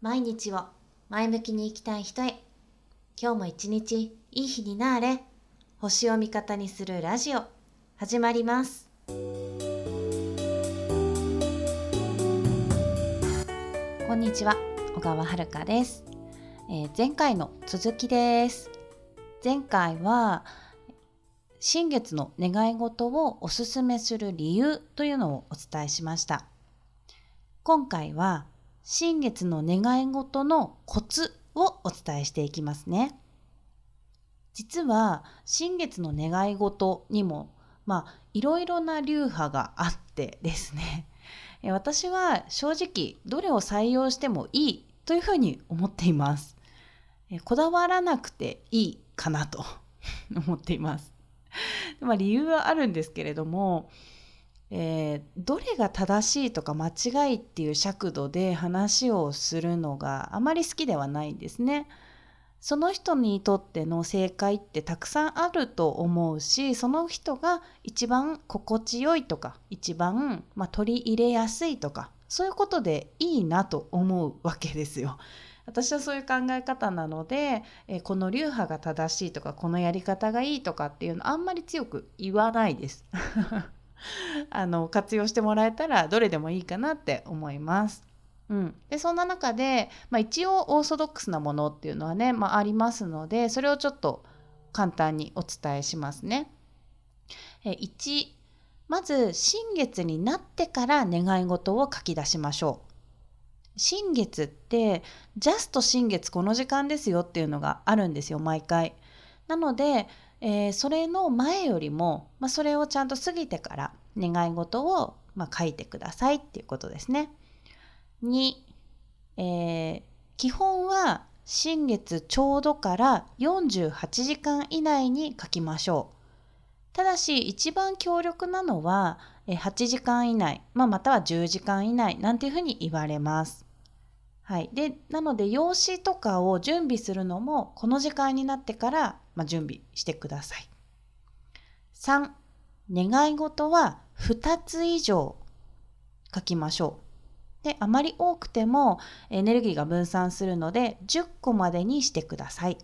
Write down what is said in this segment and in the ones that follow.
毎日を前向きに生きたい人へ。今日も一日いい日になれ。星を味方にするラジオ。始まります。こんにちは。小川遥です、えー、前回の続きです。前回は新月の願い事をおすすめする理由というのをお伝えしました。今回は新月の願い事のコツをお伝えしていきますね。実は新月の願い事にもまあいろいろな流派があってですね 私は正直どれを採用してもいいというふうに思っています。こだわらなくていいかなと 思っています。まあ理由はあるんですけれどもえー、どれが正しいとか間違いっていう尺度で話をするのがあまり好きではないんですね。その人にとっての正解ってたくさんあると思うしその人が一番心地よいとか一番、まあ、取り入れやすいとかそういうことでいいなと思うわけですよ。私はそういう考え方なので、えこの流派が正しいとかこのやり方がいいとかっていうのあんまり強く言わないです。あの活用してもらえたらどれでもいいかなって思います。うん、でそんな中で、まあ、一応オーソドックスなものっていうのはね、まあ、ありますのでそれをちょっと簡単にお伝えしますね。え1まず新月になってから願い事を書き出しましょう。新月ってジャスト新月この時間ですよっていうのがあるんですよ毎回。なのでえー、それの前よりも、まあ、それをちゃんと過ぎてから願い事を、まあ、書いてくださいっていうことですね。2、えー、基本は新月ちょうどから48時間以内に書きましょう。ただし一番強力なのは8時間以内、まあ、または10時間以内なんていうふうに言われます。はい、でなので用紙とかを準備するのもこの時間になってからまあ、準備してください。3、願い事は2つ以上書きましょう。で、あまり多くてもエネルギーが分散するので10個までにしてください。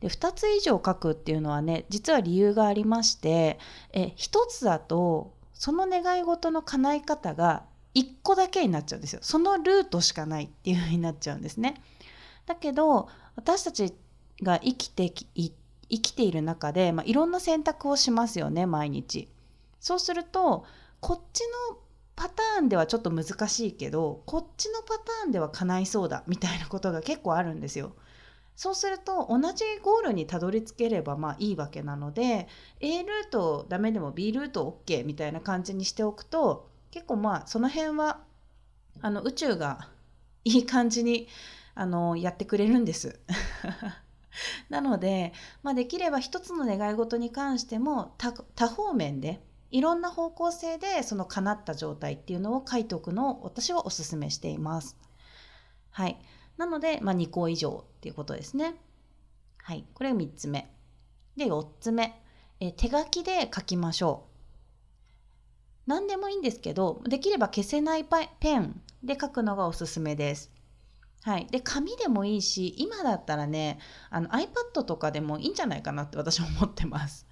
で2つ以上書くっていうのはね実は理由がありましてえ1つだとその願い事の叶い方が1個だけになっちゃうんですよそのルートしかないっていう風になっちゃうんですねだけど私たちが生きて生きている中で、まあ、いろんな選択をしますよね毎日。そうするとこっちのパターンではちょっと難しいけどこっちのパターンでは叶いそうだみたいなことが結構あるんですよ。そうすると同じゴールにたどり着ければまあいいわけなので A ルートダメでも B ルート OK みたいな感じにしておくと結構まあその辺はあの宇宙がいい感じにあのやってくれるんです。なので、まあ、できれば一つの願い事に関しても多方面でいろんな方向性でその叶った状態っていうのを書いておくのを私はお勧めしています。はい。なので、まあ、2個以上っていうことですね。はい。これが3つ目。で、4つ目。え手書きで書きましょう。何でもいいんですけど、できれば消せないペンで書くのがおすすめです。はい、で紙でもいいし今だったらねあの iPad とかでもいいんじゃないかなって私は思ってます。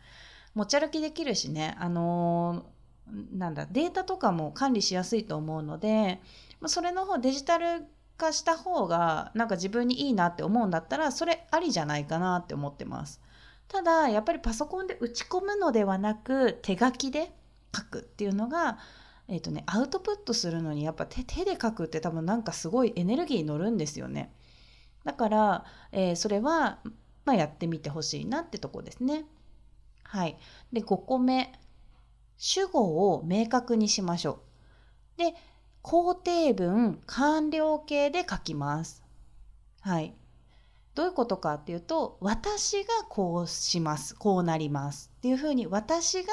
持ち歩きできるしね、あのー、なんだデータとかも管理しやすいと思うのでそれの方デジタル化した方がなんか自分にいいなって思うんだったらそれありじゃないかなって思ってます。ただやっぱりパソコンで打ち込むのではなく手書きで書くっていうのがえーとね、アウトプットするのにやっぱ手手で書くって多分なんかすごいエネルギー乗るんですよね。だから、えー、それは、まあ、やってみてほしいなってとこですね。はい。で、5個目。主語を明確にしましょう。で、肯定文、完了形で書きます。はい。どういうことかっていうと、私がこうします。こうなります。っていうふうに、私が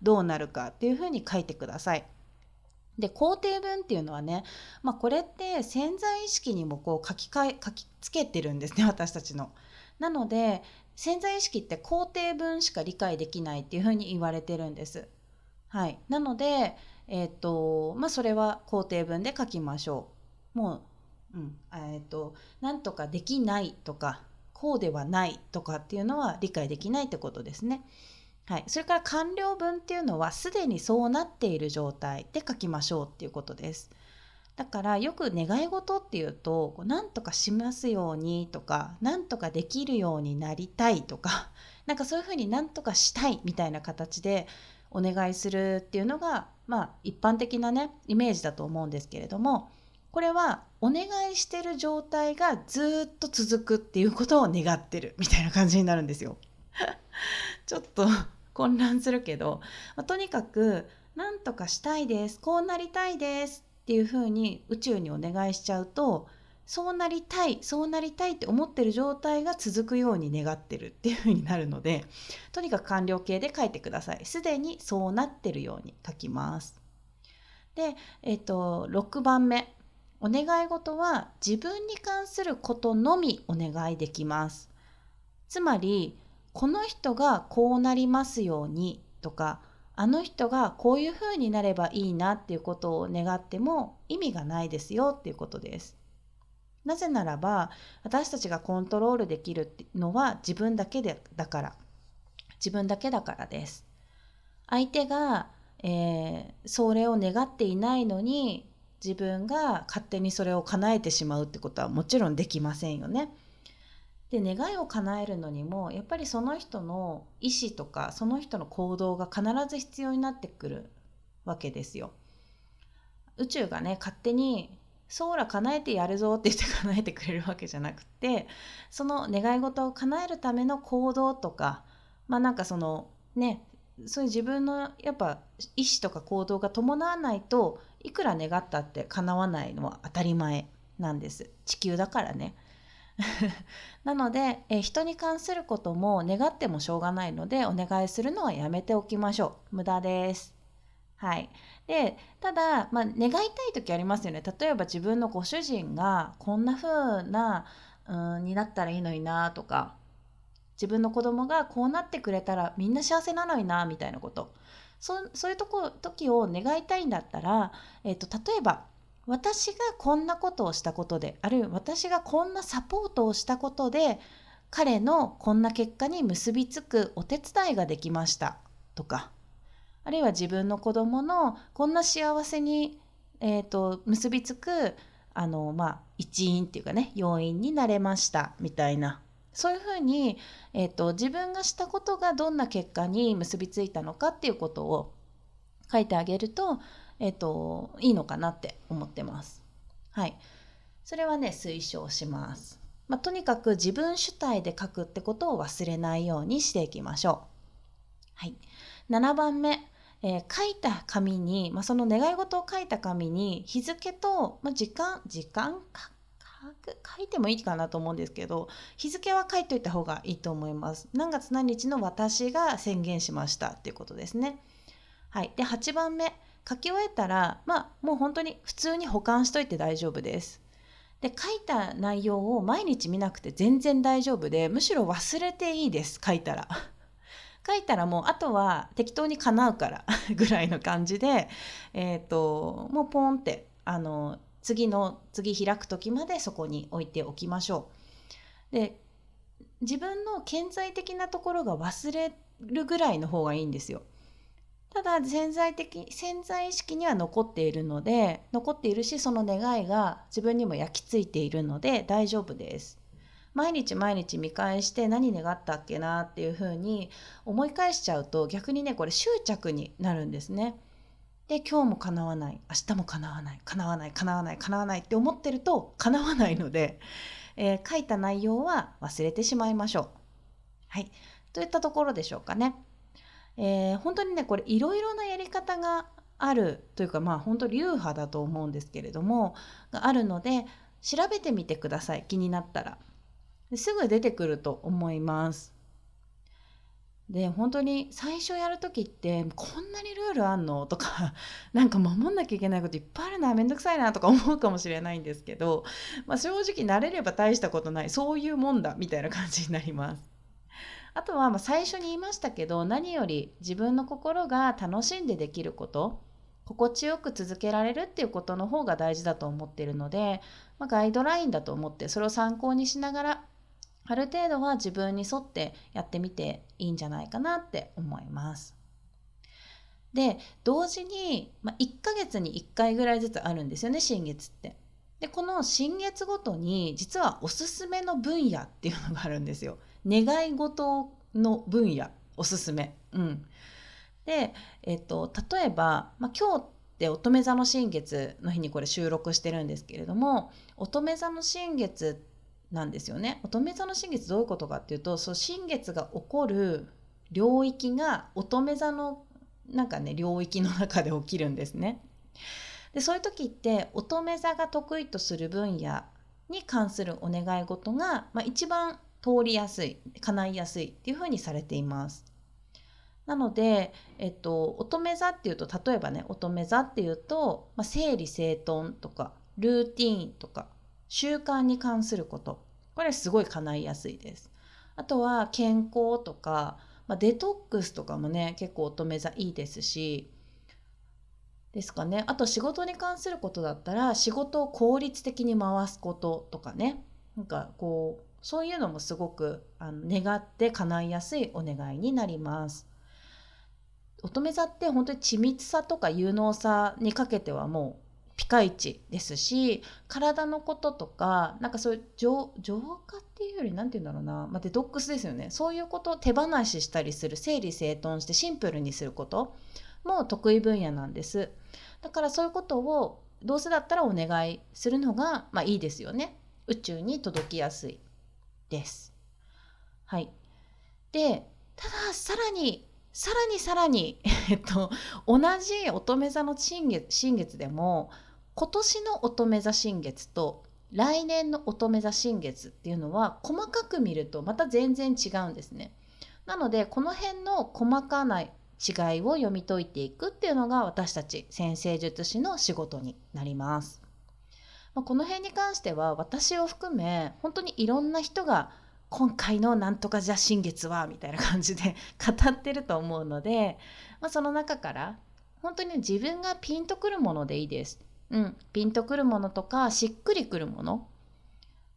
どうなるかっていうふうに書いてください。で肯定文っていうのはね、まあ、これって潜在意識にもこう書き換え書きつけてるんですね 私たちの。なので潜在意識って肯定文しか理解できないっていうふうに言われてるんです。はい、なので、えーとまあ、それは肯定文で書きましょう。もう、うんえーと、なんとかできないとかこうではないとかっていうのは理解できないってことですね。はい、それから完了文っていうのはすでにそうなっている状態で書きましょうっていうことです。だからよく願い事っていうと何とかしますようにとか何とかできるようになりたいとか なんかそういうふうに何とかしたいみたいな形でお願いするっていうのがまあ一般的なねイメージだと思うんですけれどもこれはお願いしてる状態がずっと続くっていうことを願ってるみたいな感じになるんですよ。ちょっと混乱するけど、まあ、とにかく何とかしたいですこうなりたいですっていうふうに宇宙にお願いしちゃうとそうなりたいそうなりたいって思ってる状態が続くように願ってるっていうふうになるのでとにかく完了形で書いてください。すでにそうなってるように書きます。で、えっ、と6番目。お願い事は自分に関することのみお願いできますつまりこの人がこうなりますようにとかあの人がこういうふうになればいいなっていうことを願っても意味がないですよっていうことです。なぜならば私たちがコントロールできるのは自分だけでだから自分だけだからです。相手が、えー、それを願っていないのに自分が勝手にそれを叶えてしまうってことはもちろんできませんよね。で願いを叶えるのにもやっぱりその人の意思とかその人の行動が必ず必要になってくるわけですよ。宇宙がね勝手に「そうら叶えてやるぞ」って言って叶えてくれるわけじゃなくてその願い事を叶えるための行動とかまあなんかそのねそういう自分のやっぱ意思とか行動が伴わないといくら願ったって叶わないのは当たり前なんです。地球だからね。なので、え人に関することも願ってもしょうがないのでお願いするのはやめておきましょう。無駄です。はい。でただ、まあ、願いたい時ありますよね。例えば自分のご主人がこんな風なうんになったらいいのになとか自分の子供がこうなってくれたらみんな幸せなのになみたいなこと。そういうとこ時を願いたいんだったら、えーと例えば私がこんなことをしたことであるいは私がこんなサポートをしたことで彼のこんな結果に結びつくお手伝いができましたとかあるいは自分の子供のこんな幸せに、えーと、結びつくあの、まあ、一因っていうかね要因になれましたみたいな。そういうふうに、えーと自分がしたことがどんな結果に結びついたのかっていうことを書いてあげるとえっ、と、いいのかなって思ってます。はい。それはね、推奨します。まあ、とにかく自分主体で書くってことを忘れないようにしていきましょう。はい。7番目、えー、書いた紙に、まあ、その願い事を書いた紙に日付と、まあ、時間、時間か書いてもいいかなと思うんですけど日付は書いといた方がいいと思います。何月何日の私が宣言しましたっていうことですね。はい、で8番目書き終えたらまあもう本当に普通に保管しといて大丈夫です。で書いた内容を毎日見なくて全然大丈夫でむしろ忘れていいです書いたら。書いたらもうあとは適当に叶うからぐらいの感じで、えーと、もうポンってあの次の次開く時までそこに置いておきましょう。で自分の顕在的なところが忘れるぐらいの方がいいんですよ。ただ潜在的潜在意識には残っているので残っているしその願いが自分にも焼き付いているので大丈夫です毎日毎日見返して何願ったっけなっていうふうに思い返しちゃうと逆にねこれ執着になるんですねで今日も叶わない。明日も叶わない。叶わない。叶わない。叶わない。って思ってると叶わないので、えー、書いた内容は忘れてしまいましょう。はい。といったところでしょうかね。えー、本当にねこれいろいろなやり方があるというかまあ本当流派だと思うんですけれどもがあるので調べてみてください。気になったら。すぐ出てくると思います。で本当に最初やる時ってこんなにルールあんの？とか なんか守んなきゃいけないこといっぱいあるなめんどくさいなとか思うかもしれないんですけど、まあ、正直慣れれば大したことないそういうもんだみたいな感じになります。あとはま最初に言いましたけど何より自分の心が楽しんでできること心地よく続けられるっていうことの方が大事だと思っているので、まあ、ガイドラインだと思ってそれを参考にしながらある程度は自分に沿ってやってみていいんじゃないかなって思います。で同時に、まあ、1ヶ月に1回ぐらいずつあるんですよね新月って。でこの新月ごとに実はおすすめの分野っていうのがあるんですよ。願い事の分野おすすめ。うん、で、えっと、例えば、まあ、今日って乙女座の新月の日にこれ収録してるんですけれども乙女座の新月ってなんですよね。乙女座の新月どういうことかっていうとそう新月が起こる領域が乙女座のなんかね領域の中で起きるんですね。でそういう時って乙女座が得意とする分野に関するお願い事が、まあ、一番通りやすい叶いやすいっていうふうにされています。なので、えっと、乙女座っていうと例えばね乙女座っていうと、まあ、整理整頓とかルーティーンとか習慣に関することこれすごい叶いやすいです。あとは健康とか、まあ、デトックスとかもね結構乙女座いいですしですかねあと仕事に関することだったら仕事を効率的に回すこととかねなんかこうそういうのもすごくあの願って叶いやすいお願いになります。乙女座って本当に緻密さとか有能さにかけてはもうピカイチですし体のこととかなんかそういう浄化っていうより何て言うんだろうな、まあ、デトックスですよね。そういうことを手放ししたりする整理整頓してシンプルにすることも得意分野なんです。だからそういうことをどうせだったらお願いするのが、まあ、いいですよね。宇宙に届きやすいです。はい。でたださらにさらにさらに、えっと、同じ乙女座の新月新月でも今年の乙女座新月と来年の乙女座新月っていうのは細かく見るとまた全然違うんですね。なのでこの辺の細かな違いを読み解いていくっていうのが私たち先生術師の仕事になります。ま、この辺に関しては私を含め本当にいろんな人が今回のなんとかじゃ新月はみたいな感じで語ってると思うので、まあ、その中から本当に自分がピンとくるものでいいです。うん、ピンとくるものとかしっくりくるもの。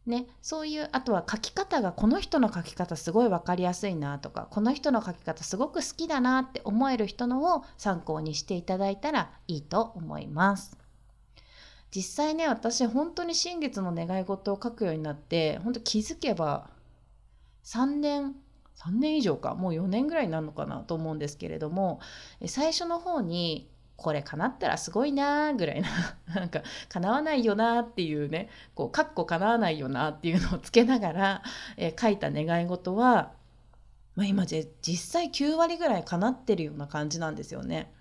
ね、そういうあとは書き方がこの人の書き方すごい分かりやすいなとかこの人の書き方すごく好きだなって思える人のを参考にしていただいたらいいと思います。実際ね私本当に新月の願い事を書くようになって本当気づけば3年3年以上かもう4年ぐらいになるのかなと思うんですけれども最初の方にこれ叶ったらすごいなーぐらいな なんか叶わないよなっていうねこうかっこ叶わないよなっていうのをつけながら、え、書いた願い事は、まあ、今実際9割ぐらい叶ってるような感じなんですよね。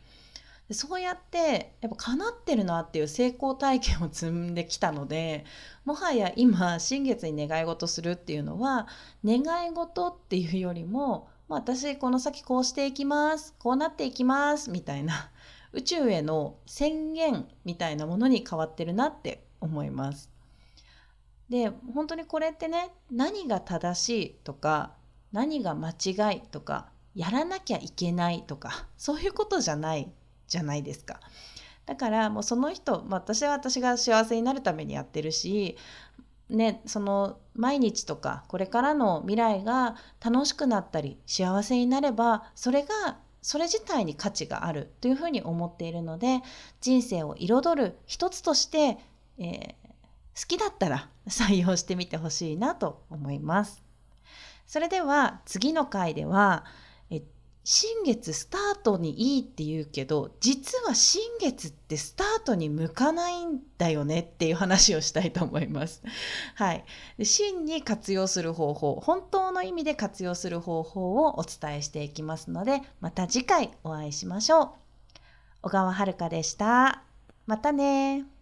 そうやってやっぱ叶ってるなっていう成功体験を積んできたのでもはや今新月に願い事するっていうのは願い事っていうよりも、ま、私この先こうしていきますこうなっていきますみたいな宇宙への宣言みたいなものに変わってるなって思います。で本当にこれってね何が正しいとか何が間違いとかやらなきゃいけないとかそういうことじゃないじゃないですか。だからもうその人、ま、私は私が幸せになるためにやってるし、ね、その毎日とかこれからの未来が楽しくなったり幸せになればそれがそれ自体に価値があるというふうに思っているので人生を彩る一つとして、えー、好きだったら採用してみてほしいなと思います。それでは次の回では新月スタートにいいって言うけど実は新月ってスタートに向かないんだよねっていう話をしたいと思います。はい。真に活用する方法本当の意味で活用する方法をお伝えしていきますのでまた次回お会いしましょう。小川遥でした。またね